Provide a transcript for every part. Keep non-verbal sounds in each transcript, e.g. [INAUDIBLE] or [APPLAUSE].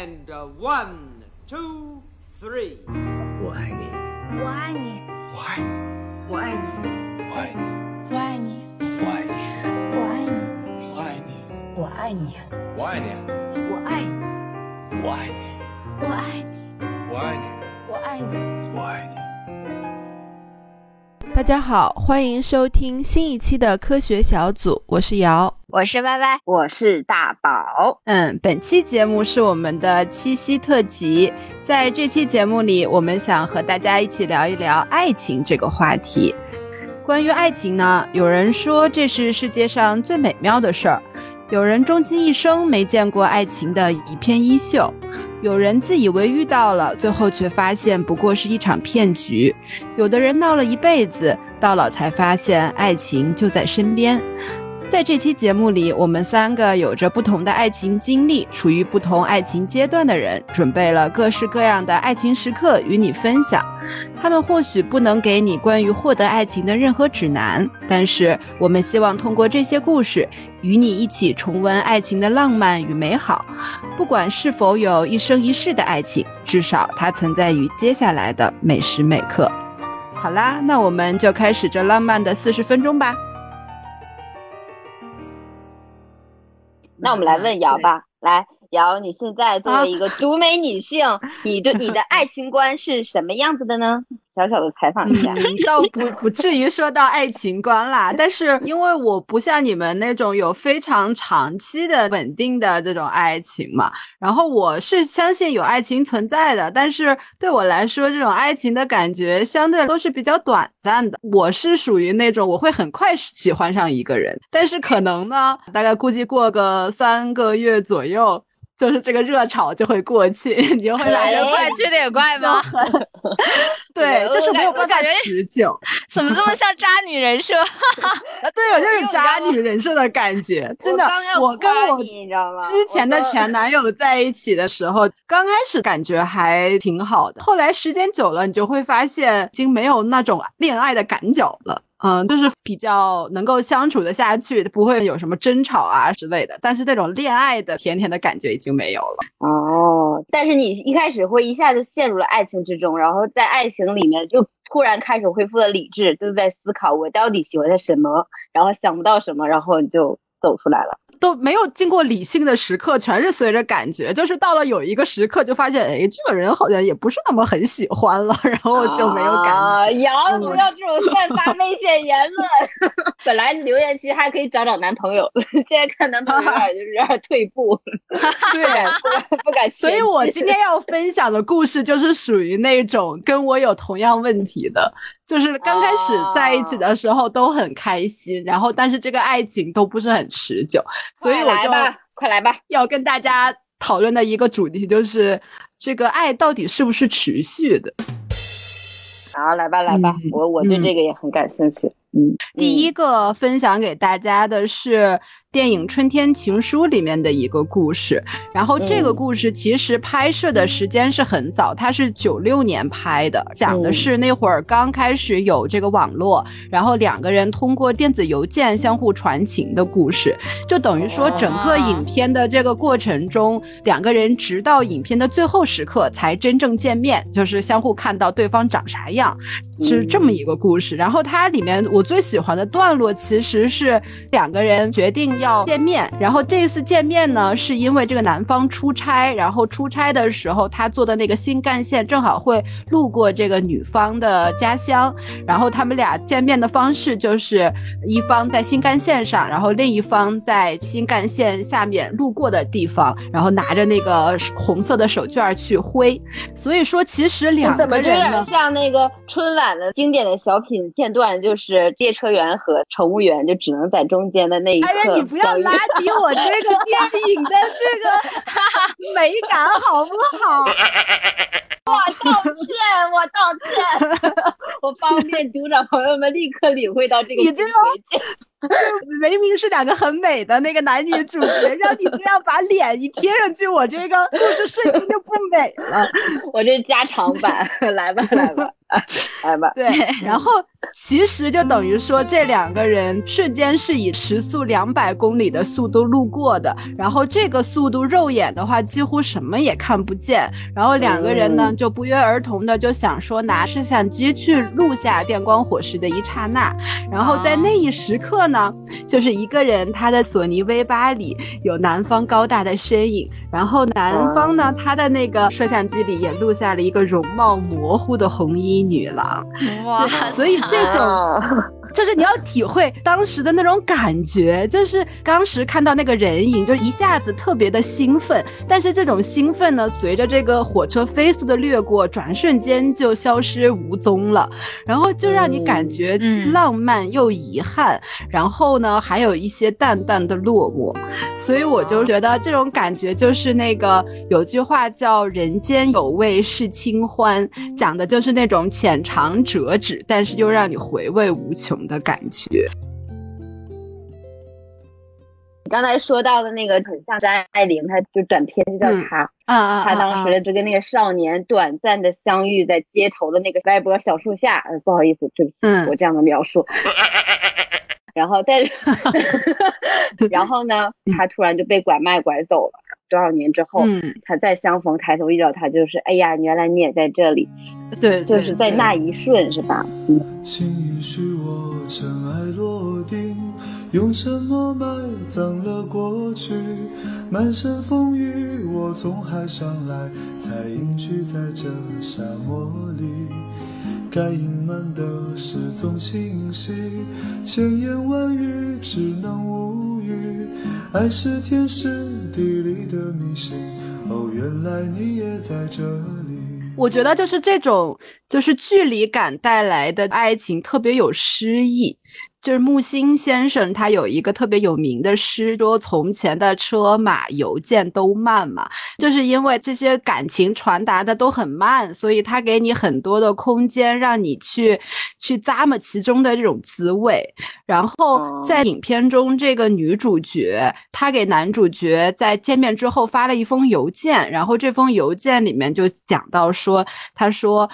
And uh, one, two, three. 我爱你，我爱你，我爱你，我爱你，我爱你，我爱你，我爱你，我爱你，我爱你，我爱你，我爱你，我爱你，我爱你，我爱你，我爱你，我爱你。我爱你。大家好，欢迎收听新一期的科学小组，我是瑶。我是歪歪，我是大宝。嗯，本期节目是我们的七夕特辑，在这期节目里，我们想和大家一起聊一聊爱情这个话题。关于爱情呢，有人说这是世界上最美妙的事儿，有人终其一生没见过爱情的一片衣袖。有人自以为遇到了，最后却发现不过是一场骗局；有的人闹了一辈子，到老才发现爱情就在身边。在这期节目里，我们三个有着不同的爱情经历、处于不同爱情阶段的人，准备了各式各样的爱情时刻与你分享。他们或许不能给你关于获得爱情的任何指南，但是我们希望通过这些故事，与你一起重温爱情的浪漫与美好。不管是否有一生一世的爱情，至少它存在于接下来的每时每刻。好啦，那我们就开始这浪漫的四十分钟吧。那我们来问瑶吧，来，瑶，你现在作为一个独美女性，你对你的爱情观是什么样子的呢？小小的采访一下。嗯，倒不不至于说到爱情观啦，但是因为我不像你们那种有非常长期的稳定的这种爱情嘛，然后我是相信有爱情存在的，但是对我来说，这种爱情的感觉相对都是比较短暂的。我是属于那种我会很快喜欢上一个人，但是可能呢，大概估计过个三个月左右。就是这个热潮就会过去，[LAUGHS] 你就会来的快去的也快吗？[LAUGHS] 对，就是没有办法持久。[LAUGHS] 怎么这么像渣女人设？对，我就是渣女人设的感觉。真的，我跟我之前的前男友在一起的时候，刚开始感觉还挺好的，后来时间久了，你就会发现已经没有那种恋爱的感觉了。嗯，就是比较能够相处的下去，不会有什么争吵啊之类的。但是那种恋爱的甜甜的感觉已经没有了。哦，但是你一开始会一下就陷入了爱情之中，然后在爱情里面就突然开始恢复了理智，就在思考我到底喜欢他什么，然后想不到什么，然后你就走出来了。都没有经过理性的时刻，全是随着感觉。就是到了有一个时刻，就发现，哎，这个人好像也不是那么很喜欢了，[LAUGHS] 然后就没有感觉。杨，不要这种散发危险言论。[LAUGHS] 本来留言区还可以找找男朋友，[LAUGHS] 现在看男朋友有点就是有点退步。对，不敢不敢。所以我今天要分享的故事，就是属于那种跟我有同样问题的。就是刚开始在一起的时候都很开心，然后但是这个爱情都不是很持久，所以我就快来吧，要跟大家讨论的一个主题就是这个爱到底是不是持续的？好，来吧来吧，我我对这个也很感兴趣。嗯，第一个分享给大家的是。电影《春天情书》里面的一个故事，然后这个故事其实拍摄的时间是很早，它是九六年拍的，讲的是那会儿刚开始有这个网络，然后两个人通过电子邮件相互传情的故事，就等于说整个影片的这个过程中，两个人直到影片的最后时刻才真正见面，就是相互看到对方长啥样，是这么一个故事。然后它里面我最喜欢的段落其实是两个人决定。要见面，然后这一次见面呢，是因为这个男方出差，然后出差的时候，他坐的那个新干线正好会路过这个女方的家乡，然后他们俩见面的方式就是一方在新干线上，然后另一方在新干线下面路过的地方，然后拿着那个红色的手绢去挥。所以说，其实两个人怎么就有点像那个春晚的经典的小品片段，就是列车员和乘务员就只能在中间的那一刻。不要拉低我这个电影的这个 [LAUGHS] 美感，好不好？我道歉，我道歉，[LAUGHS] 我方便组长朋友们立刻领会到这个。你这个 [LAUGHS] 明明是两个很美的那个男女主角，让你这样把脸一贴上去，我这个故事瞬间就不美了。我这加长版，来吧，来吧。来 [LAUGHS] 吧，对，然后其实就等于说这两个人瞬间是以时速两百公里的速度路过的，然后这个速度肉眼的话几乎什么也看不见，然后两个人呢嗯。就不约而同的就想说拿摄像机去录下电光火石的一刹那，然后在那一时刻呢，就是一个人他的索尼 V 八里有南方高大的身影，然后南方呢他的那个摄像机里也录下了一个容貌模糊的红衣女郎。哇，所以这种哦就是你要体会当时的那种感觉，就是当时看到那个人影，就一下子特别的兴奋，但是这种兴奋呢，随着这个火车飞速的掠过，转瞬间就消失无踪了，然后就让你感觉既浪漫又遗憾，然后呢，还有一些淡淡的落寞，所以我就觉得这种感觉就是那个有句话叫“人间有味是清欢”，讲的就是那种浅尝辄止，但是又让你回味无穷的感觉。你刚才说到的那个很像张爱玲，她就短片就叫嗯她，啊啊她当时就跟那个少年短暂的相遇在街头的那个歪脖小树下，呃，不好意思，对不起，嗯我这样的描述。[LAUGHS] 然后但是，[LAUGHS] 然后呢，他突然就被拐卖拐走了。多少年之后，嗯，他再相逢，抬头遇到他，就是哎呀，原来你也在这里，对，对就是在那一瞬，是吧？嗯，请允许我尘埃落定，用沉默埋葬了过去。满身风雨，我从海上来，才隐居在这沙漠里。该隐瞒的事总清晰，千言万语只能无语。爱是天时地里的迷信，哦，原来你也在这里。我觉得就是这种就是距离感带来的爱情特别有诗意。就是木心先生，他有一个特别有名的诗，说从前的车马邮件都慢嘛，就是因为这些感情传达的都很慢，所以他给你很多的空间，让你去去咂摸其中的这种滋味。然后在影片中，这个女主角她给男主角在见面之后发了一封邮件，然后这封邮件里面就讲到说，她说。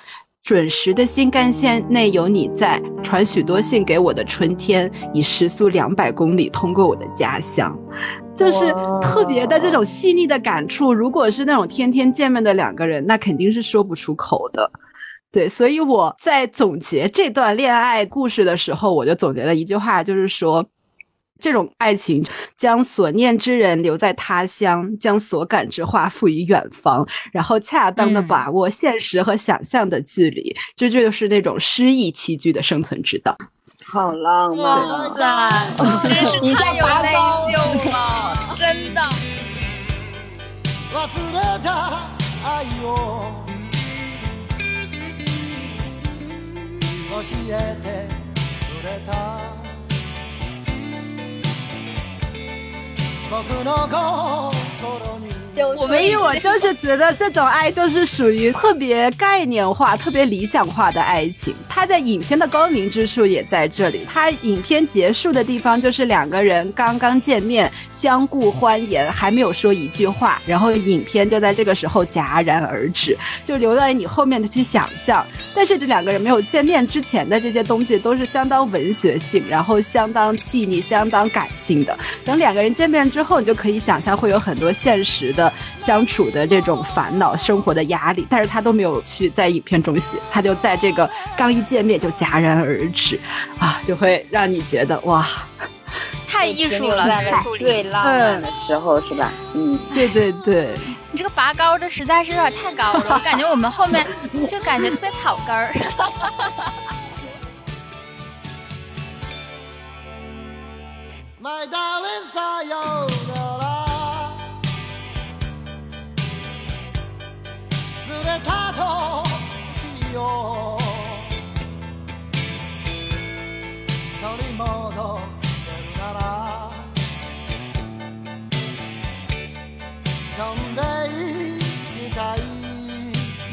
准时的新干线内有你在，传许多信给我的春天，以时速两百公里通过我的家乡，就是特别的这种细腻的感触。如果是那种天天见面的两个人，那肯定是说不出口的。对，所以我在总结这段恋爱故事的时候，我就总结了一句话，就是说。这种爱情将所念之人留在他乡，将所感之话赋予远方，然后恰当的把握现实和想象的距离，这就是那种诗意栖居的生存之道。好浪漫啊！真是太有内秀了，真的。忘れた僕の心に所以我 [LAUGHS] 就是觉得这种爱就是属于特别概念化、特别理想化的爱情。它在影片的高明之处也在这里。它影片结束的地方就是两个人刚刚见面，相顾欢颜，还没有说一句话，然后影片就在这个时候戛然而止，就留在你后面的去想象。但是这两个人没有见面之前的这些东西都是相当文学性，然后相当细腻、相当感性的。等两个人见面之后，你就可以想象会有很多现实的相处的这种烦恼、生活的压力，但是他都没有去在影片中写，他就在这个刚一见面就戛然而止，啊，就会让你觉得哇，太艺术了，在了这处理最浪漫的时候，是吧？嗯，对对对，你这个拔高这实在是有点太高了，我感觉我们后面就感觉特别草根儿。[LAUGHS] My darling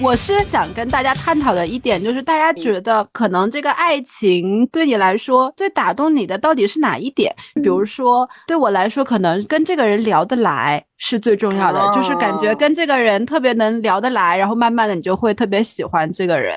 我是想跟大家探讨的一点，就是大家觉得可能这个爱情对你来说最打动你的到底是哪一点？比如说对我来说，可能跟这个人聊得来是最重要的，就是感觉跟这个人特别能聊得来，然后慢慢的你就会特别喜欢这个人。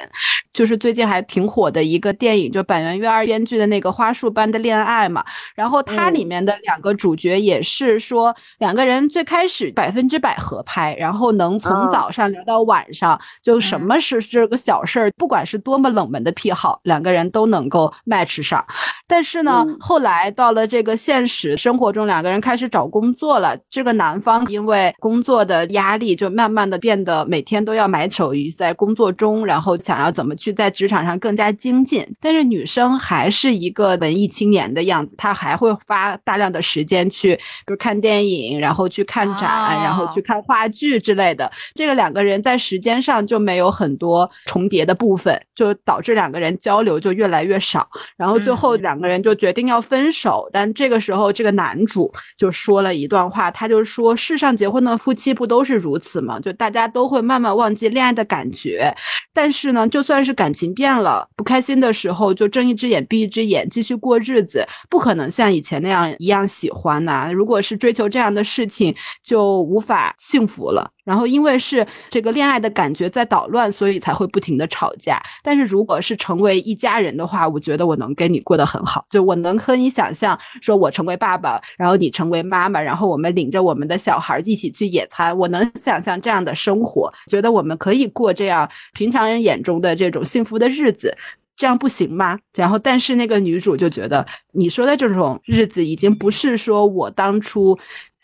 就是最近还挺火的一个电影，就板垣瑞二编剧的那个《花束般的恋爱》嘛。然后它里面的两个主角也是说，两个人最开始百分之百合拍，然后能从早上聊到晚上，就什么是这个小事儿，不管是多么冷门的癖好，两个人都能够 match 上。但是呢，后来到了这个现实生活中，两个人开始找工作了。这个男方因为工作的压力，就慢慢的变得每天都要埋首于在工作中，然后想要怎么去在职场上更加精进。但是女生还是一个文艺青年的样子，她还会花大量的时间去，比如看电影，然后去看展，然后去看话剧之类的。这个两个人在时间上就没有很多重叠的部分，就导致两个人交流就越来越少。然后最后两个人就决定要分手。但这个时候，这个男主就说了一段话，他就说：“世上结婚的夫妻不都是如此吗？就大家都会慢慢忘记恋爱的感觉。但是呢，就算是感情变了，不开心的时候就睁一只眼闭一只眼，继续过日子，不可能像以前那样一样喜欢呐。如果是追求这样的事情，就无法幸福了。”然后，因为是这个恋爱的感觉在捣乱，所以才会不停的吵架。但是，如果是成为一家人的话，我觉得我能跟你过得很好。就我能和你想象，说我成为爸爸，然后你成为妈妈，然后我们领着我们的小孩一起去野餐。我能想象这样的生活，觉得我们可以过这样平常人眼中的这种幸福的日子。这样不行吗？然后，但是那个女主就觉得，你说的这种日子已经不是说我当初。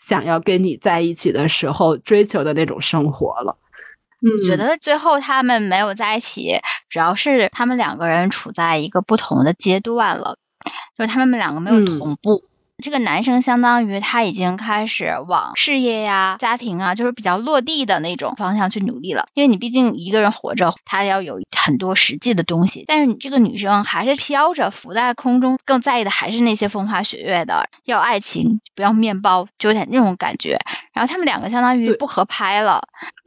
想要跟你在一起的时候追求的那种生活了。我觉得最后他们没有在一起，主要是他们两个人处在一个不同的阶段了，就是他们两个没有同步。这个男生相当于他已经开始往事业呀、家庭啊，就是比较落地的那种方向去努力了。因为你毕竟一个人活着，他要有很多实际的东西。但是你这个女生还是飘着，浮在空中，更在意的还是那些风花雪月的，要爱情，不要面包，就有点那种感觉。然后他们两个相当于不合拍了。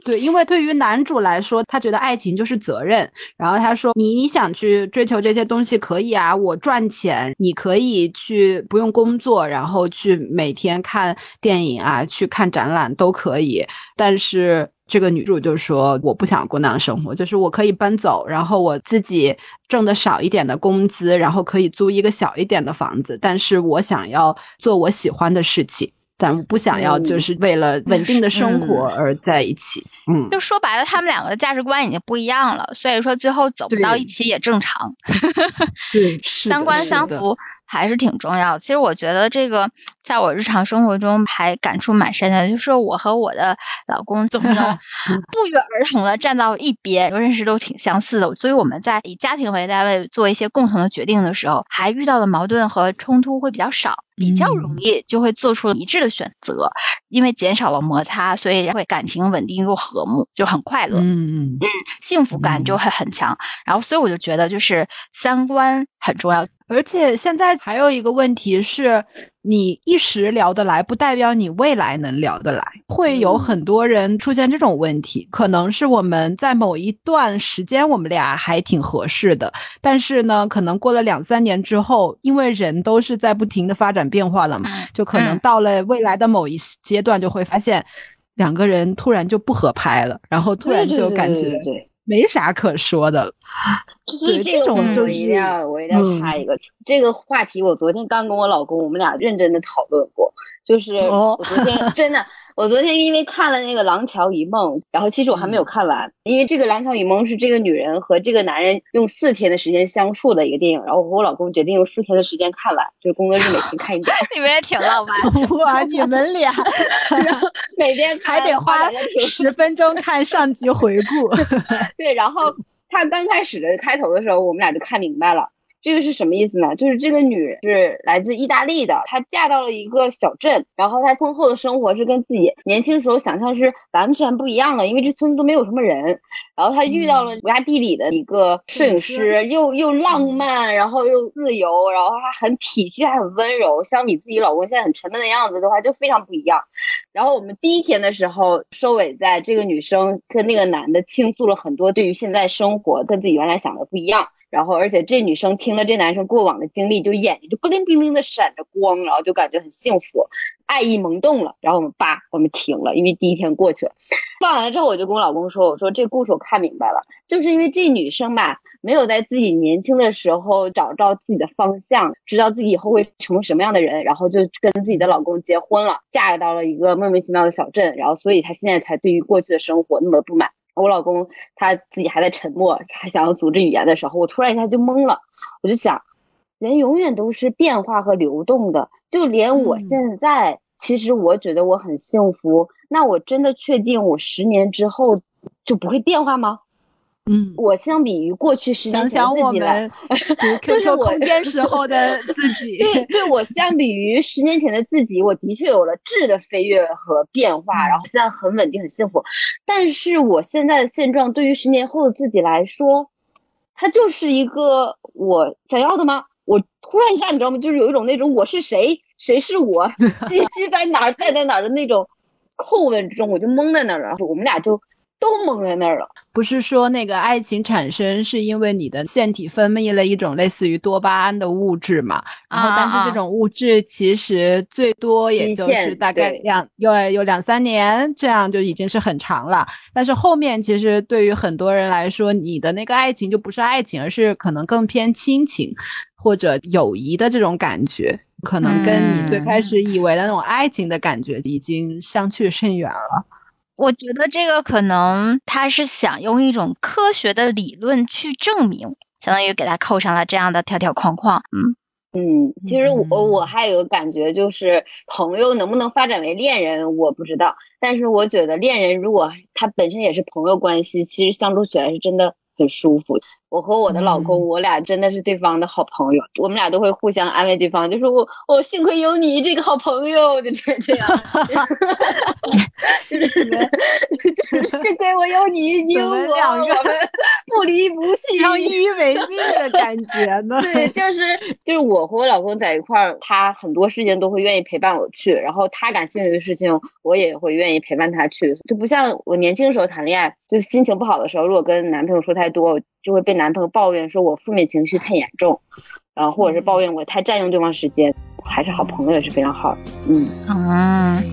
对，因为对于男主来说，他觉得爱情就是责任。然后他说：“你你想去追求这些东西可以啊，我赚钱，你可以去不用工作，然后去每天看电影啊，去看展览都可以。”但是这个女主就说：“我不想过那样生活，就是我可以搬走，然后我自己挣的少一点的工资，然后可以租一个小一点的房子，但是我想要做我喜欢的事情。”但不想要，就是为了稳定的生活而在一起。嗯，就说白了，他们两个的价值观已经不一样了，所以说最后走不到一起也正常。[LAUGHS] 对，三观相符。还是挺重要。其实我觉得这个，在我日常生活中还感触蛮深的，就是我和我的老公总能 [LAUGHS] 不约而同的站到一边，认识都挺相似的。所以我们在以家庭为单位做一些共同的决定的时候，还遇到的矛盾和冲突会比较少，比较容易就会做出一致的选择。因为减少了摩擦，所以会感情稳定又和睦，就很快乐。嗯嗯嗯，幸福感就会很强。然后，所以我就觉得，就是三观很重要。而且现在还有一个问题是，你一时聊得来，不代表你未来能聊得来。会有很多人出现这种问题，可能是我们在某一段时间我们俩还挺合适的，但是呢，可能过了两三年之后，因为人都是在不停的发展变化了嘛，就可能到了未来的某一阶段，就会发现两个人突然就不合拍了，然后突然就感觉没啥可说的了。对这种，就一定要我一定要插一个，这个话题我昨天刚跟我老公，我们俩认真的讨论过，就是我昨天真的。我昨天因为看了那个《廊桥遗梦》，然后其实我还没有看完，因为这个《廊桥遗梦》是这个女人和这个男人用四天的时间相处的一个电影，然后我和我老公决定用四天的时间看完，就是工作日每天看一点。[LAUGHS] 你们也挺浪漫，[LAUGHS] 哇！你们俩，[LAUGHS] 然后每天还得花十分钟看上集回顾。对，然后他刚开始的开头的时候，我们俩就看明白了。这个是什么意思呢？就是这个女人是来自意大利的，她嫁到了一个小镇，然后她婚后的生活是跟自己年轻时候想象是完全不一样的，因为这村子都没有什么人。然后她遇到了国家地理的一个摄影师，又又浪漫，然后又自由，然后还很体恤，还很温柔。相比自己老公现在很沉闷的样子的话，就非常不一样。然后我们第一天的时候收尾在这个女生跟那个男的倾诉了很多对于现在生活跟自己原来想的不一样。然后而且这女生听了这男生过往的经历，就眼睛就不灵不灵的闪着光，然后就感觉很幸福，爱意萌动了。然后我们叭，我们停了，因为第一天过去了。放完了之后，我就跟我老公说：“我说这故事我看明白了，就是因为这女生吧，没有在自己年轻的时候找到自己的方向，知道自己以后会成为什么样的人，然后就跟自己的老公结婚了，嫁到了一个莫名其妙的小镇，然后所以她现在才对于过去的生活那么不满。我老公他自己还在沉默，还想要组织语言的时候，我突然一下就懵了，我就想，人永远都是变化和流动的，就连我现在。”其实我觉得我很幸福，那我真的确定我十年之后就不会变化吗？嗯，我相比于过去十年前自己来，[LAUGHS] 就是我空间时候的 [LAUGHS] 自己。对对，我相比于十年前的自己，我的确有了质的飞跃和变化，然后现在很稳定很幸福。但是我现在的现状对于十年后的自己来说，它就是一个我想要的吗？我突然一下，你知道吗？就是有一种那种我是谁。谁是我？[LAUGHS] 鸡鸡在哪儿？在在哪儿的那种叩问之中，我就懵在那儿了。我们俩就都蒙在那儿了。不是说那个爱情产生是因为你的腺体分泌了一种类似于多巴胺的物质嘛？然后，但是这种物质其实最多也就是大概两有有两三年，这样就已经是很长了。但是后面其实对于很多人来说，你的那个爱情就不是爱情，而是可能更偏亲情或者友谊的这种感觉。可能跟你最开始以为的那种爱情的感觉已经相去甚远了。我觉得这个可能他是想用一种科学的理论去证明，相当于给他扣上了这样的条条框框。嗯嗯，其实我我还有个感觉，就是朋友能不能发展为恋人，我不知道。但是我觉得恋人如果他本身也是朋友关系，其实相处起来是真的很舒服。我和我的老公，我俩真的是对方的好朋友，我们俩都会互相安慰对方，就说我我幸亏有你这个好朋友，就这这样，[LAUGHS] 就是 [LAUGHS] 就是 [LAUGHS] 幸亏我有你，你有我，我们不离不弃，相依为命的感觉呢。对，就是就是我和我老公在一块儿，他很多事情都会愿意陪伴我去，然后他感兴趣的事情，我也会愿意陪伴他去，就不像我年轻时候谈恋爱，就是心情不好的时候，如果跟男朋友说太多。就会被男朋友抱怨说我负面情绪太严重，然后或者是抱怨我太占用对方时间，还是好朋友也是非常好。嗯嗯。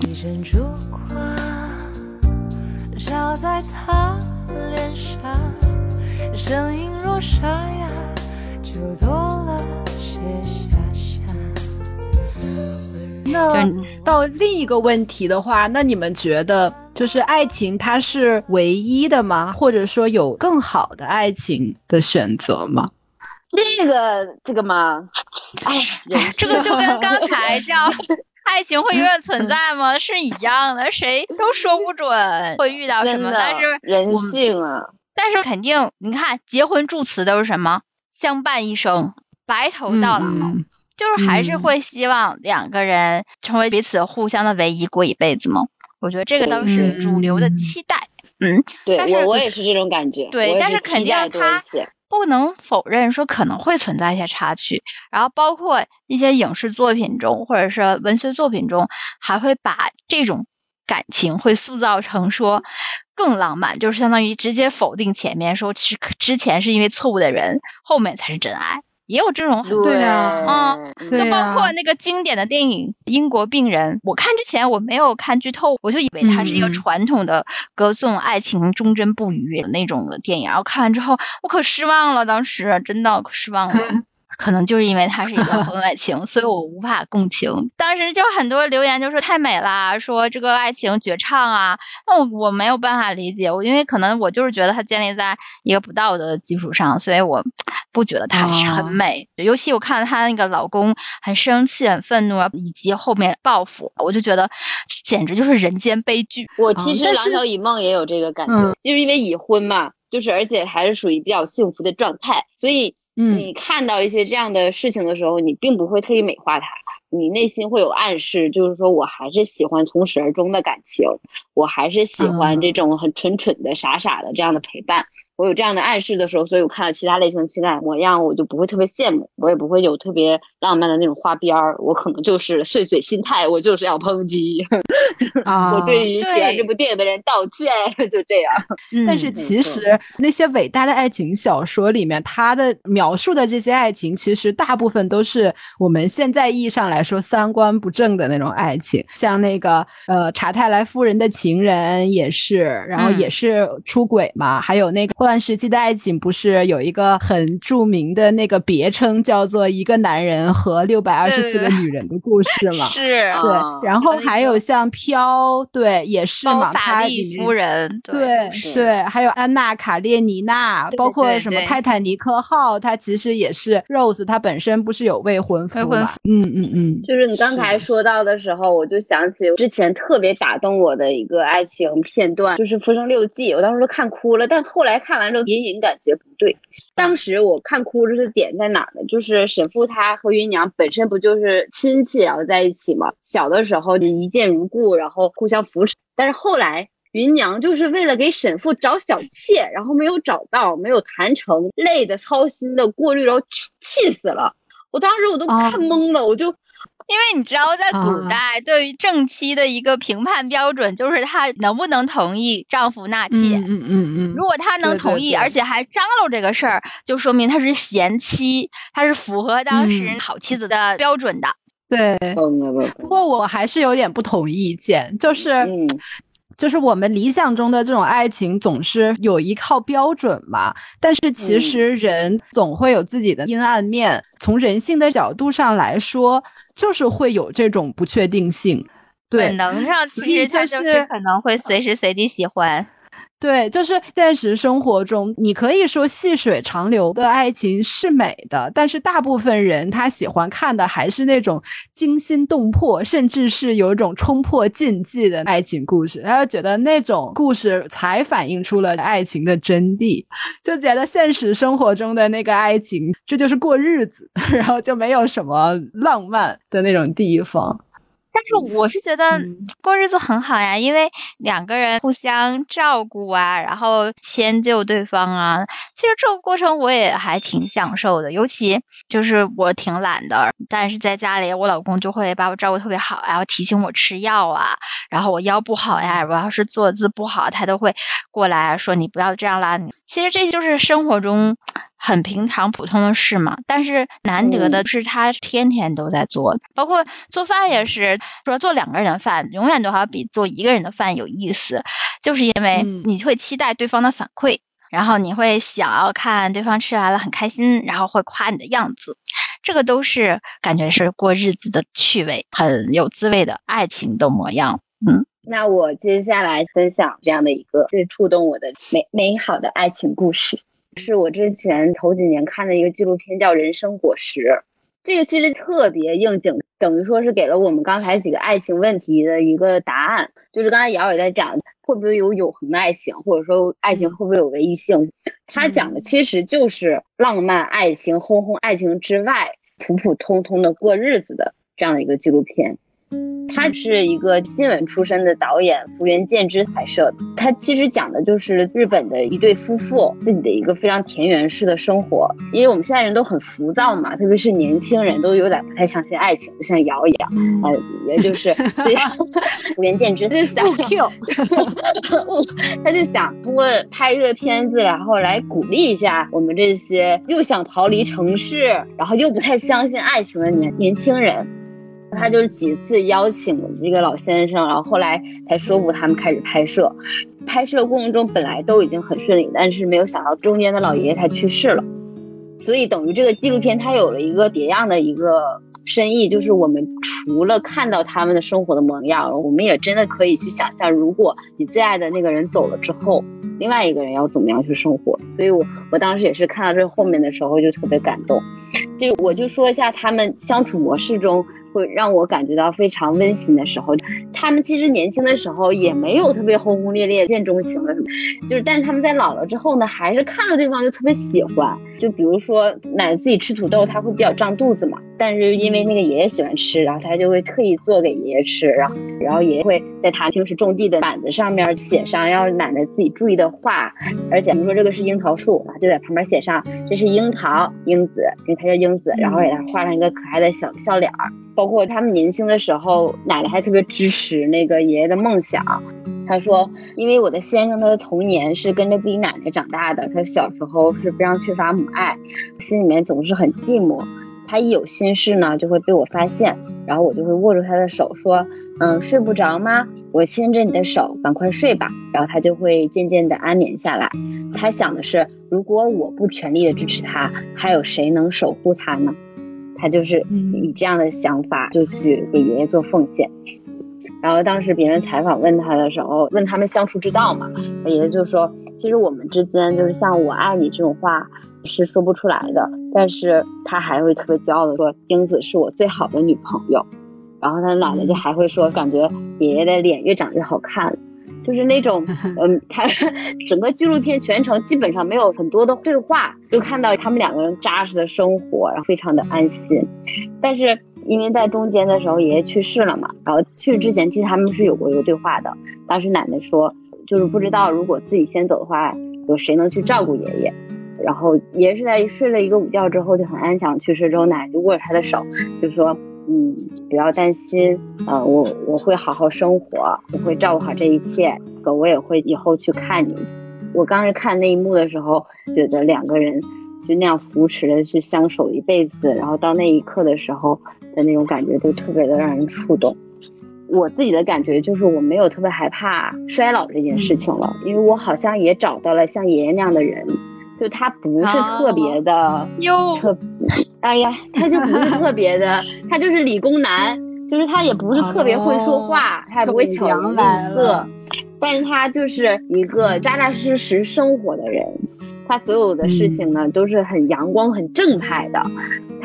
那到另一个问题的话，那你们觉得？就是爱情，它是唯一的吗？或者说有更好的爱情的选择吗？这个这个嘛？哎，[LAUGHS] 这个就跟刚才叫爱情会永远存在吗？[LAUGHS] 是一样的，谁都说不准会遇到什么。但是人性啊，但是肯定，你看结婚祝词都是什么？相伴一生，白头到老，就是还是会希望两个人成为彼此互相的唯一，过一辈子吗？我觉得这个倒是主流的期待，嗯，对我我也是这种感觉，对，但是肯定他不能否认说可能会存在一些差距，然后包括一些影视作品中或者是文学作品中，还会把这种感情会塑造成说更浪漫，就是相当于直接否定前面说其实之前是因为错误的人，后面才是真爱。也有这种对啊，就包括那个经典的电影《英国病人》，我看之前我没有看剧透，我就以为它是一个传统的歌颂爱情忠贞不渝的那种的电影，然后看完之后我可失望了，当时真的可失望了。[LAUGHS] 可能就是因为它是一个婚外情，[LAUGHS] 所以我无法共情。当时就很多留言就说太美啦，说这个爱情绝唱啊。那我我没有办法理解，我因为可能我就是觉得它建立在一个不道德的基础上，所以我不觉得它是很美。尤其我看到她那个老公很生气、很愤怒，以及后面报复，我就觉得简直就是人间悲剧。我其实《廊桥遗梦》也有这个感觉，就是因为已婚嘛，就是而且还是属于比较幸福的状态，所以。你看到一些这样的事情的时候，你并不会特意美化它，你内心会有暗示，就是说我还是喜欢从始而终的感情，我还是喜欢这种很蠢蠢的、傻傻的这样的陪伴。我有这样的暗示的时候，所以我看到其他类型的情感模样，我就不会特别羡慕，我也不会有特别浪漫的那种花边儿，我可能就是碎嘴心态，我就是要抨击。[LAUGHS] 啊我对于喜欢这部电影的人道歉，[LAUGHS] 就这样。嗯 [LAUGHS] 但是其实那些伟大的爱情小说里面，他的描述的这些爱情，其实大部分都是我们现在意义上来说三观不正的那种爱情，像那个呃查泰莱夫人的情人也是，然后嗯也是出轨嘛，还有那个霍乱时期的爱情，不是有一个很著名的那个别称叫做一个男人和六百二十四个女人的故事吗？[LAUGHS] 是对啊，然后还有像飘，对，也是包嘛，法利它里夫人，对对，还有安娜卡列尼娜，对包括什么泰坦尼克号，它其实也是 Rose，它本身不是有未婚夫嘛。未婚夫？嗯嗯嗯，就是你刚才说到的时候，我就想起之前特别打动我的一个爱情片段，就是《浮生六记》，我当时都看哭了，但后来看完之后隐隐感觉不对。当时我看哭了的点在哪儿呢？就是沈父他和芸娘本身不就是亲戚，然后在一起嘛，小的时候就一见如故，然后互相扶持，但是后来。芸娘就是为了给沈父找小妾，然后没有找到，没有谈成，累的、操心的、过滤，然后气气死了。我当时我都哦看懵了，我就因为你知道，在古啊代，对于正妻的一个评判标准就是她能不能同意丈夫纳妾。嗯嗯嗯嗯，如果她能同意，而且还张罗这个事儿，就说明她是贤妻，她是符合当时嗯好妻子的标准的。对。不过我还是有点不同意见，就是。嗯，就是我们理想中的这种爱情总是有一套标准嘛，但是其嗯实人总会有自己的阴暗面。从人性的角度上来说，就是会有这种不确定性。对本，能上其实就是是可能会随时随地喜欢。对，就是现实生活中，你可以说细水长流的爱情是美的，但是大部分人他喜欢看的还是那种惊心动魄，甚至是有一种冲破禁忌的爱情故事。他就觉得那种故事才反映出了爱情的真谛，就觉得现实生活中的那个爱情，这就是过日子，[LAUGHS] 然后就没有什么浪漫的那种地方。但是我是觉得嗯过日子很好呀，因为两个人互相照顾啊，然后迁就对方啊。其实这个过程我也还挺享受的，尤其就是我挺懒的，但是在家里我老公就会把我照顾特别好，然后提醒我吃药啊，然后我腰不好呀，我要是坐姿不好，他都会过来说你不要这样啦。其实这就是生活中很平常普通的事嘛，但是难得的是他天天都在做，包括做饭也是，说做两个人的饭永远都要比做一个人的饭有意思，就是因为嗯你会期待对方的反馈。然后你会想要看对方吃完了很开心，然后会夸你的样子，这个都是感觉是过日子的趣味，很有滋味的爱情的模样。那我接下来分享这样的一个最触动我的美美好的爱情故事，是我之前头几年看的一个纪录片，叫《人生果实》。这个其实特别应景，等于说是给了我们刚才几个爱情问题的一个答案。就是刚才瑶也在讲，会不会有永恒的爱情，或者说爱情会不会有唯一性？他讲的其实就是浪漫爱情、轰轰爱情之外，普普通通的过日子的这样的一个纪录片。他是一个新闻出身的导演福原健之拍摄的。他其实讲的就是日本的一对夫妇自己的一个非常田园式的生活。因为我们现在人都很浮躁嘛，特别是年轻人都有点不太相信爱情，就像瑶一样，呃，也就是 [LAUGHS] 所以福原健之他就想 [LAUGHS] 他就想通过拍摄片子，然后来鼓励一下我们这些又想逃离城市，然后又不太相信爱情的年年轻人。他就是几次邀请这个老先生，然后后来才说服他们开始拍摄。拍摄过程中本来都已经很顺利，但是没有想到中间的老爷爷他去世了，所以等于这个纪录片它有了一个别样的一个深意，就是我们除了看到他们的生活的模样，我们也真的可以去想象，如果你最爱的那个人走了之后，另外一个人要怎么样去生活。所以我我当时也是看到这后面的时候就特别感动。就我就说一下他们相处模式中会让我感觉到非常温馨的时候，他们其实年轻的时候也没有特别轰轰烈烈、见钟情的什么，就是但是他们在老了之后呢，还是看了对方就特别喜欢。就比如说奶奶自己吃土豆，他会比较胀肚子嘛，但是因为那个爷爷喜欢吃，然后他就会特意做给爷爷吃，然后然后爷爷会在他平时种地的板子上面写上要奶奶自己注意的话，而且比如说这个是樱桃树，就在旁边写上这是樱桃英子，因为他叫英子，然后给他画上一个可爱的小笑脸儿。包括他们年轻的时候，奶奶还特别支持那个爷爷的梦想。他说：“因为我的先生他的童年是跟着自己奶奶长大的，他小时候是非常缺乏母爱，心里面总是很寂寞。他一有心事呢，就会被我发现，然后我就会握住他的手说：‘嗯，睡不着吗？我牵着你的手，赶快睡吧。’然后他就会渐渐的安眠下来。他想的是，如果我不全力的支持他，还有谁能守护他呢？他就是以这样的想法就去给爷爷做奉献。”然后当时别人采访问他的时候，问他们相处之道嘛，爷爷就说，其实我们之间就是像我爱你这种话是说不出来的，但是他还会特别骄傲的说，英子是我最好的女朋友。然后他奶奶就还会说，感觉爷爷的脸越长越好看，就是那种，嗯，他整个纪录片全程基本上没有很多的对话，就看到他们两个人扎实的生活，然后非常的安心，但是。因为在中间的时候，爷爷去世了嘛，然后去之前其实他们是有过一个对话的。当时奶奶说，就是不知道如果自己先走的话，有谁能去照顾爷爷。然后爷爷是在睡了一个午觉之后就很安详去世之后，奶奶就握着他的手，就说，嗯，不要担心，呃，我我会好好生活，我会照顾好这一切，我也会以后去看你。我当时看那一幕的时候，觉得两个人就那样扶持着去相守一辈子，然后到那一刻的时候。的那种感觉都特别的让人触动。我自己的感觉就是我没有特别害怕衰老这件事情了，因为我好像也找到了像爷爷那样的人，就他不是特别的特，哎呀，他就不是特别的，[LAUGHS] 他就是理工男，就是他也不是特别会说话，他也不会巧言令色，但是他就是一个扎扎实实生活的人。他所有的事情呢，都是很阳光、很正派的。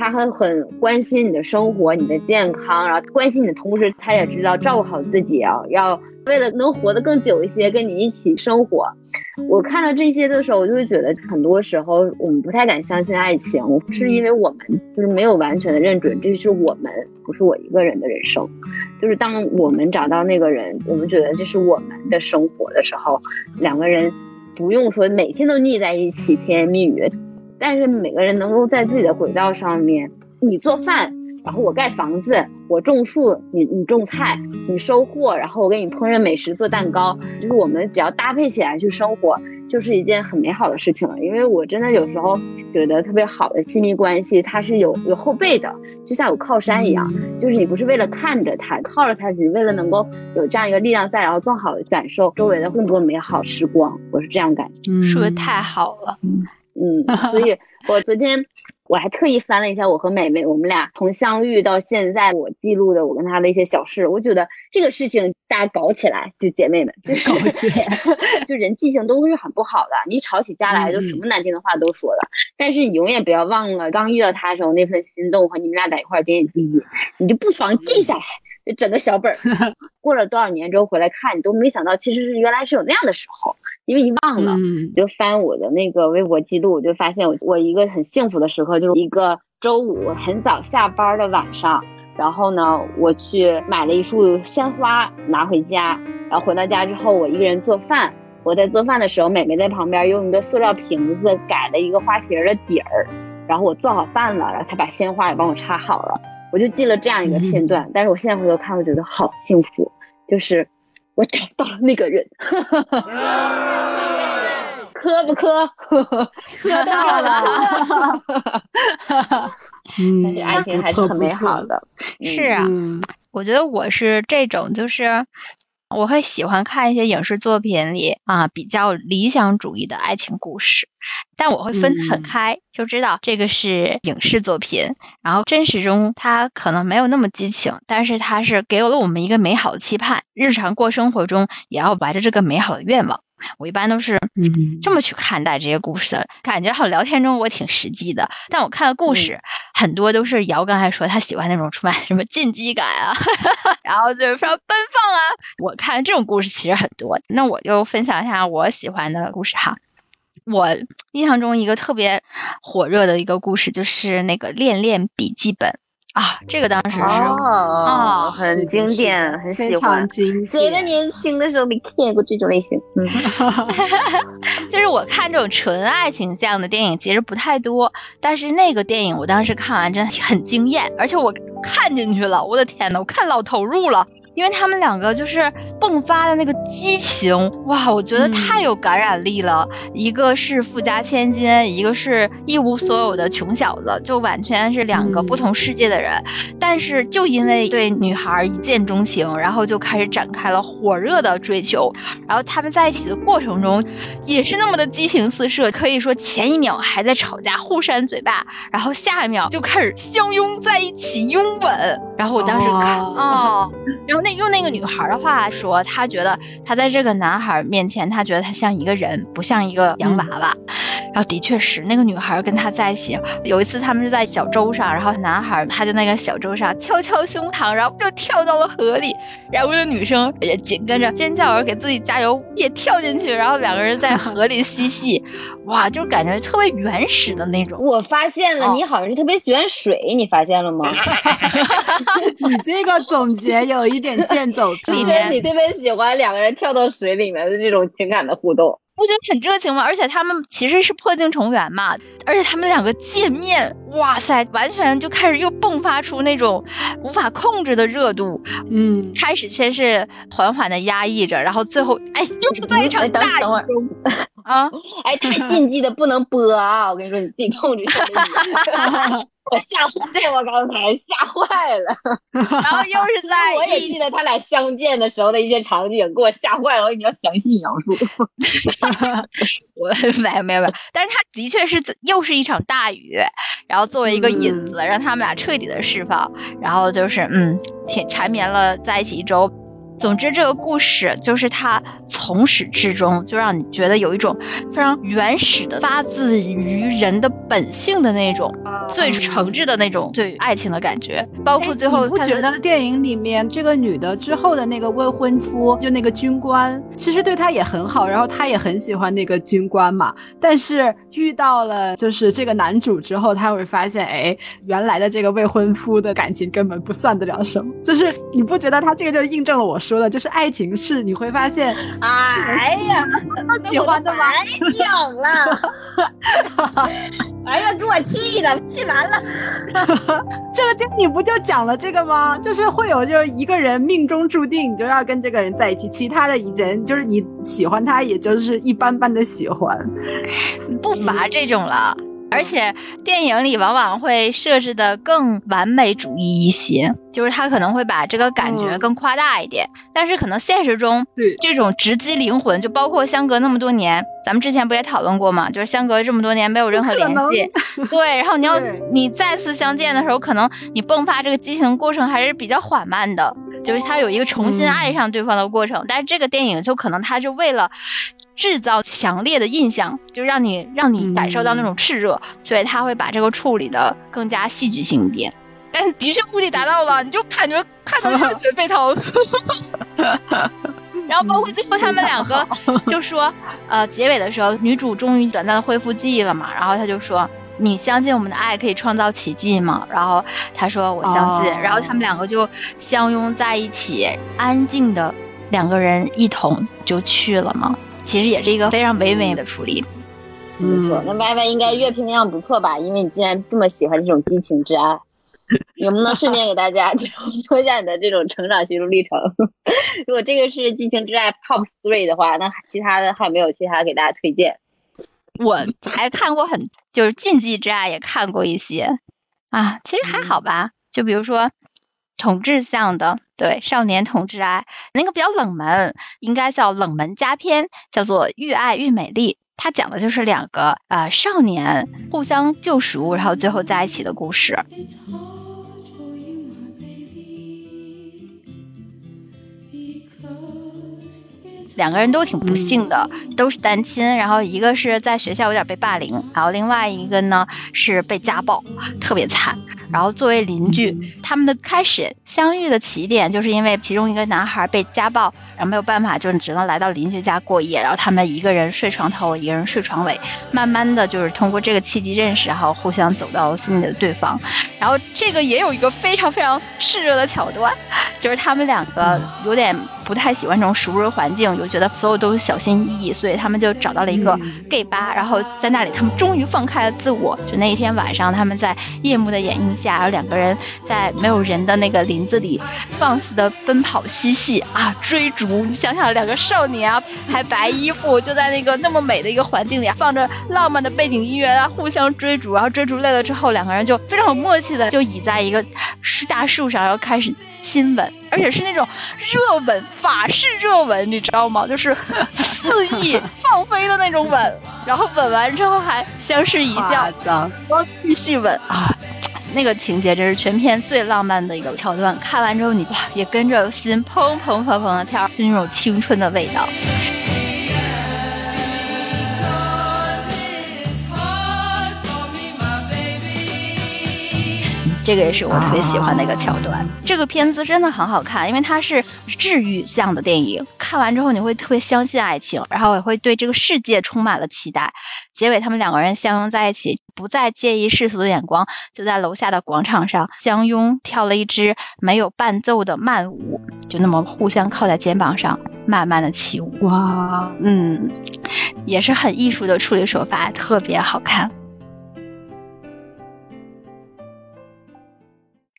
他会很关心你的生活、你的健康，然后关心你的同时，他也知道照顾好自己啊，要为了能活得更久一些，跟你一起生活。我看到这些的时候，我就会觉得，很多时候我们不太敢相信爱情，是因为我们就是没有完全的认准这是我们，不是我一个人的人生。就是当我们找到那个人，我们觉得这是我们的生活的时候，两个人。不用说每天都腻在一起甜言蜜语，但是每个人能够在自己的轨道上面，你做饭，然后我盖房子，我种树，你你种菜，你收获，然后我给你烹饪美食做蛋糕，就是我们只要搭配起来去生活。就是一件很美好的事情了，因为我真的有时候觉得特别好的亲密关系，它是有有后背的，就像有靠山一样，就是你不是为了看着它，靠着它，只是为了能够有这样一个力量在，然后更好的感受周围的更多美好时光。我是这样感觉，说的太好了，嗯，所以 [LAUGHS] 我昨天。我还特意翻了一下我和美美，我们俩从相遇到现在，我记录的我跟她的一些小事。我觉得这个事情大家搞起来，就姐妹们，就搞起来，[LAUGHS] 就人记性都是很不好的。你吵起架来，就什么难听的话都说了。但是你永远不要忘了刚遇到他的时候那份心动和你们俩在一块儿点点滴滴，你就不妨记下来，就整个小本儿。[LAUGHS] 过了多少年之后回来看，你都没想到其实是原来是有那样的时候。因为你忘了，就翻我的那个微博记录，我就发现我我一个很幸福的时刻，就是一个周五很早下班的晚上，然后呢，我去买了一束鲜花拿回家，然后回到家之后，我一个人做饭。我在做饭的时候，美美在旁边用一个塑料瓶子改了一个花瓶的底儿，然后我做好饭了，然后她把鲜花也帮我插好了，我就记了这样一个片段。但是我现在回头看，我觉得好幸福，就是。我找到了那个人，磕不磕？磕到了。嗯，爱情还是很美好的。是啊，我觉得我是这种，就是我会喜欢看一些影视作品里啊比较理想主义的爱情故事，但我会分得很开，就知道这个是影视作品，然后真实中它可能没有那么激情，但是它是给了我们一个美好的期盼，日常过生活中也要怀着这个美好的愿望。我一般都是这么去看待这些故事的，感觉好像聊天中我挺实际的，但我看的故事很多都是姚刚才说他喜欢那种充满什么进击感啊，[LAUGHS] 然后就是非常奔放啊。我看这种故事其实很多，那我就分享一下我喜欢的故事哈。我印象中一个特别火热的一个故事就是那个《恋恋笔记本》。啊，这个当时是哦哦，很经典，很喜欢常。经谁的。年轻的时候没看过这种类型？嗯，[LAUGHS] 就是我看这种纯爱情向的电影其实不太多，但是那个电影我当时看完真的很惊艳，而且我看进去了，我的天呐，我看老投入了，因为他们两个就是迸发的那个激情，哇，我觉得太有感染力了。一个是富家千金，一个是一无所有的穷小子，就完全是两个不同世界的人。但是就因为对女孩一见钟情，然后就开始展开了火热的追求，然后他们在一起的过程中也是那么的激情四射，可以说前一秒还在吵架互扇嘴巴，然后下一秒就开始相拥在一起拥吻。然后我当时看哦 [LAUGHS] 哦，然后那用那个女孩的话说，她觉得她在这个男孩面前，她觉得他像一个人，不像一个洋娃娃。然后的确是那个女孩跟他在一起，有一次他们是在小舟上，然后男孩他就那个小舟上敲敲胸膛，然后就跳到了河里，然后那女生也紧跟着尖叫着给自己加油，也跳进去，然后两个人在 [LAUGHS] 河里嬉戏，哇，就感觉特别原始的那种。我发现了，哦你好像是特别喜欢水，你发现了吗？[LAUGHS] [LAUGHS] 你这个总结有一点剑走 [LAUGHS] 偏我觉。得你特别喜欢两个人跳到水里面的这种情感的互动。不觉得很热情吗？而且他们其实是破镜重圆嘛，而且他们两个见面，哇塞，完全就开始又迸发出那种无法控制的热度。嗯，开始先是缓缓的压抑着，然然后最后，哎，又是在一场哎等大雨等会儿 [LAUGHS] 啊！哎，太禁忌的不能播啊！我跟你说，你自己控制一下自己。我吓坏了，[LAUGHS] 我刚才吓坏了。[LAUGHS] 然后又是在我也记得他俩相见的时候的一些场景，给我吓坏了。我你要详细描述。[LAUGHS] 我没有没有没有，但是他的确是又是一场大雨，然后作为一个引子，让他们俩彻底的释放，然后就是嗯，挺缠绵了在一起一周。总之，这个故事就是它从始至终就让你觉得有一种非常原始的、发自于人的本性的那种最诚挚的那种对爱情的感觉，包括最后哎你不觉得电影里面这个女的之后的那个未婚夫，就那个军官，其实对她也很好，然后她也很喜欢那个军官嘛。但是遇到了就是这个男主之后，他会发现，哎，原来的这个未婚夫的感情根本不算得了什么。就是你不觉得他这个就印证了我说的，就是爱情是你会发现哎呀，喜欢的吗？白讲了。[LAUGHS] 哎呀，给我气的，气完了。[LAUGHS] 这个电影不就讲了这个吗？就是会有就是一个人命中注定你就要跟这个人在一起，其他的人就是你喜欢他，也就是一般般的喜欢。不乏这种了。而且电影里往往会设置的更完美主义一些，就是他可能会把这个感觉嗯更夸大一点。但是可能现实中，对这种直击灵魂，就包括相隔那么多年，咱们之前不也讨论过吗？就是相隔这么多年没有任何联系，[LAUGHS] 对，然后你要你再次相见的时候，可能你迸发这个激情过程还是比较缓慢的，就是他有一个重新嗯爱上对方的过程。但是这个电影就可能它是为了制造强烈的印象，就让你让你感受到那种炽热，所以他会把这个处理的更加戏剧性一点。但是的确目的达到了，[LAUGHS] 你就感觉看到热血沸腾。[LAUGHS] 然后包括最后他们两个就说，呃，结尾的时候，女主终于短暂的恢复记忆了嘛，然后他就说。你相信我们的爱可以创造奇迹吗？然后他说我相信，哦然后他们两个就相拥在一起，安静的两个人一同就去了嘛。其实也是一个非常唯美的处理。没错，那歪歪应该阅评量不错吧？因为你竟然这么喜欢这种激情之爱，[LAUGHS] 能不能顺便给大家说一下你的这种成长心路历程？[LAUGHS] 如果这个是激情之爱 Top Three 的话，那其他的还有没有其他给大家推荐？我还看过很就是禁忌之爱也看过一些啊，其实还好吧。就比如说统治向的，对少年同志爱那个比较冷门，应该叫冷门佳片，叫做《愈爱愈美丽》。它讲的就是两个、呃少年互相救赎，然后最后在一起的故事。两个人都挺不幸的，都是单亲。然后一个是在学校有点被霸凌，然后另外一个呢是被家暴，特别惨。然后作为邻居，他们的开始相遇的起点就是因为其中一个男孩被家暴，然后没有办法，就只能来到邻居家过夜。然后他们一个人睡床头，一个人睡床尾，慢慢的就是通过这个契机认识，然后互相走到心里的对方。然后这个也有一个非常非常炽热的桥段，就是他们两个有点不太喜欢这种熟人环境，又觉得所有都是小心翼翼，所以他们就找到了一个 gay 吧，然后在那里他们终于放开了自我。就那一天晚上，他们在夜幕的掩映下，然后两个人在没有人的那个林子里放肆的奔跑嬉戏啊，追逐。你想想，两个少年啊，还白衣服，就在那个那么美的一个环境里，啊放着浪漫的背景音乐啊，互相追逐。然后追逐累了之后，两个人就非常有默契的就倚在一个是大树上，然后开始亲吻，而且是那种热吻，法式热吻，你知道吗？就是肆意放飞的那种吻。然后吻完之后还相视一笑，然后继续吻啊。那个情节这是全片最浪漫的一个桥段，看完之后你哇也跟着心砰砰砰砰的跳，是那种青春的味道。这个也是我特别喜欢的一个桥段。这个片子真的很好看，因为它是治愈向的电影，看完之后你会特别相信爱情，然后也会对这个世界充满了期待。结尾他们两个人相拥在一起，不再介意世俗的眼光，就在楼下的广场上相拥跳了一支没有伴奏的慢舞，就那么互相靠在肩膀上慢慢的起舞。哇，嗯，也是很艺术的处理手法，特别好看。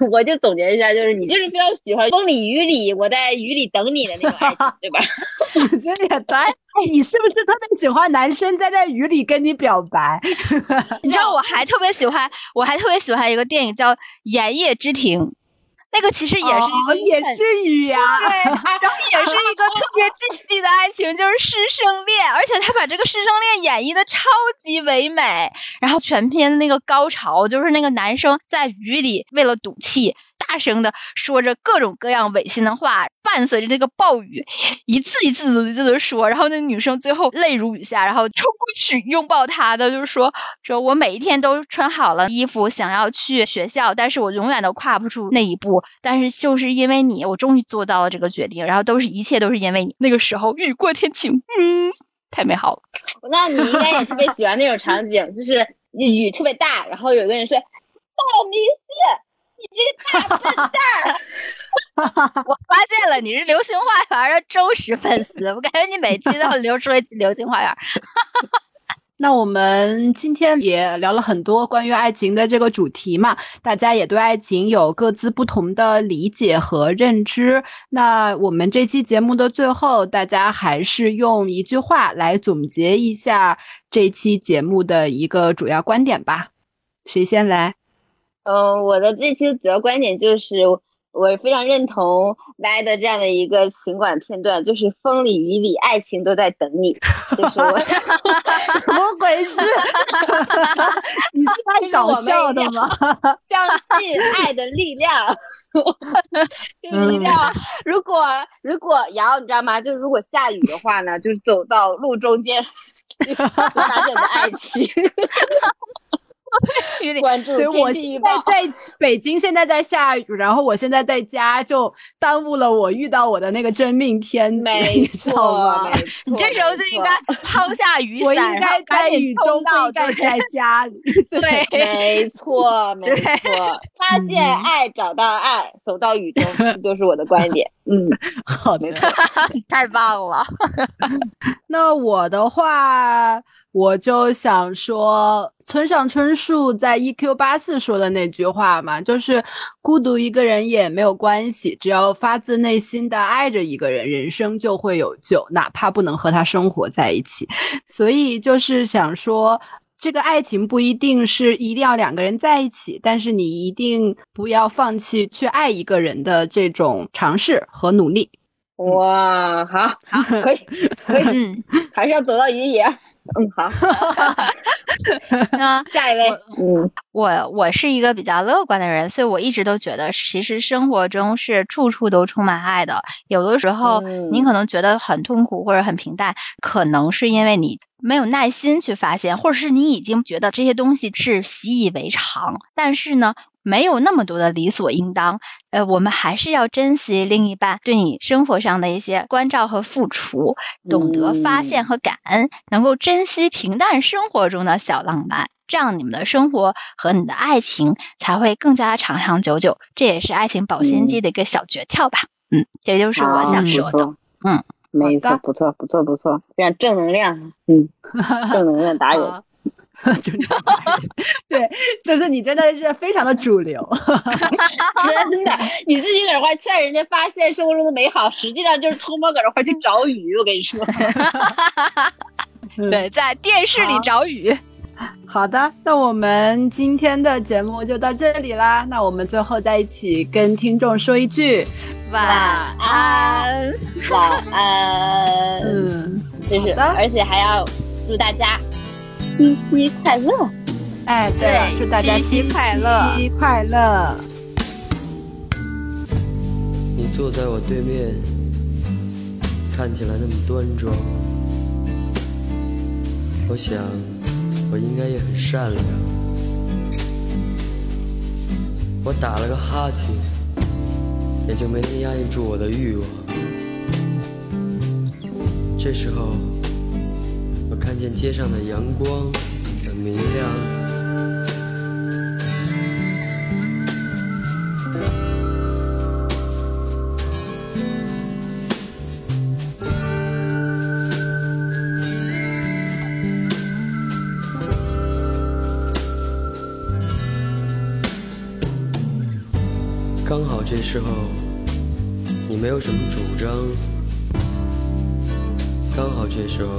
[LAUGHS] 我就总结一下，就是你就是比较喜欢风里雨里，我在雨里等你的那种爱情，对吧？你 [LAUGHS] 这也太……哎，你是不是特别喜欢男生在在雨里跟你表白？[LAUGHS] 你知道我还特别喜欢，我还特别喜欢一个电影叫《炎夜之庭》。那个其实也是一个、哦、也是雨呀、啊，对，[LAUGHS] 然后也是一个特别禁忌的爱情，就是师生恋，而且他把这个师生恋演绎的超级唯美，然后全篇那个高潮就是那个男生在雨里为了赌气。大声的说着各种各样违心的话，伴随着那个暴雨，一次一次一次的说，然后那女生最后泪如雨下，然后冲过去拥抱他的，就是说说我每一天都穿好了衣服，想要去学校，但是我永远都跨不出那一步，但是就是因为你，我终于做到了这个决定，然后都是一切都是因为你。那个时候雨过天晴，嗯，太美好了。那你应该也特别喜欢那种场景，就是雨特别大，然后有个人说道明寺。[LAUGHS] 你这个大笨蛋！我发现了，你是《流星花园》的忠实粉丝。我感觉你每期都流出一期《流星花园》。[LAUGHS] 那我们今天也聊了很多关于爱情的这个主题嘛，大家也对爱情有各自不同的理解和认知。那我们这期节目的最后，大家还是用一句话来总结一下这期节目的一个主要观点吧。谁先来？嗯，我的这期主要观点就是，我非常认同来的这样的一个情感片段，就是风里雨里，爱情都在等你。就是我，[LAUGHS] 怎么鬼事？[LAUGHS] 你是来搞笑的吗？[LAUGHS] 相信爱的力量，就是一定要。如果如果瑶，你知道吗？就如果下雨的话呢，就是走到路中间，发现的爱情。[LAUGHS] 关注对，我现在在北京，现在在下雨，然后我现在在家，就耽误了我遇到我的那个真命天子，没错，你这时候就应该抛下雨伞，我应该在雨中，不应该在家里。对，没错，没错，[LAUGHS] 发现爱，找到爱，走到雨中，[LAUGHS] 这就是我的观点。嗯，好的，太棒了。那我的话。我就想说，村上春树在 EQ 八四说的那句话嘛，就是孤独一个人也没有关系，只要发自内心的爱着一个人，人生就会有救，哪怕不能和他生活在一起。所以就是想说，这个爱情不一定是一定要两个人在一起，但是你一定不要放弃去爱一个人的这种尝试和努力。哇，好好，可以，可以，嗯，还是要走到雨里。嗯，好，[LAUGHS] 那 [LAUGHS] 下一位，嗯，我我是一个比较乐观的人，所以我一直都觉得，其实生活中是处处都充满爱的。有的时候嗯。你可能觉得很痛苦或者很平淡，可能是因为你没有耐心去发现，或者是你已经觉得这些东西是习以为常，但是呢，没有那么多的理所应当。呃，我们还是要珍惜另一半对你生活上的一些关照和付出，懂得发现和感恩，能够珍惜平淡生活中的小浪漫。这样你们的生活和你的爱情才会更加长长久久，这也是爱情保鲜剂的一个小诀窍吧。嗯，这就是我想说的。嗯，没错，不错，不错，不错，非常正能量，嗯，[LAUGHS] 正能量达人。[LAUGHS] [LAUGHS] 对，就是你真的是非常的主流。[LAUGHS] 真的，你自己搁这块劝人家发现生活中的美好，实际上就是偷摸搁这块去找雨。我跟你说，对，在电视里找雨。好的，那我们今天的节目就到这里啦。那我们最后在一起跟听众说一句，晚安。晚安。嗯，就是，好的而且还要祝大家七夕快乐。哎，对了，祝大家七夕快乐七夕快乐。你坐在我对面，看起来那么端庄。我想，我应该也很善良。我打了个哈欠，也就没能压抑住我的欲望。这时候，我看见街上的阳光很明亮。刚好这时候你没有什么主张，这时候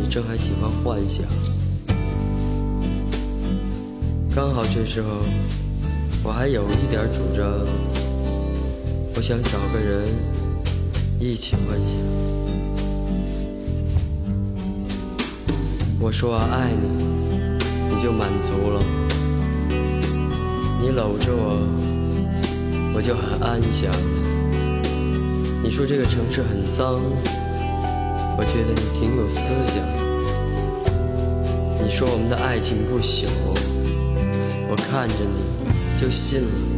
你正还喜欢幻想，刚好这时候我还有一点主张，我想找个人一起幻想。我说我爱你，你就满足了，你搂着我。我就很安详。你说这个城市很脏，我觉得你挺有思想。你说我们的爱情不朽，我看着你就信了。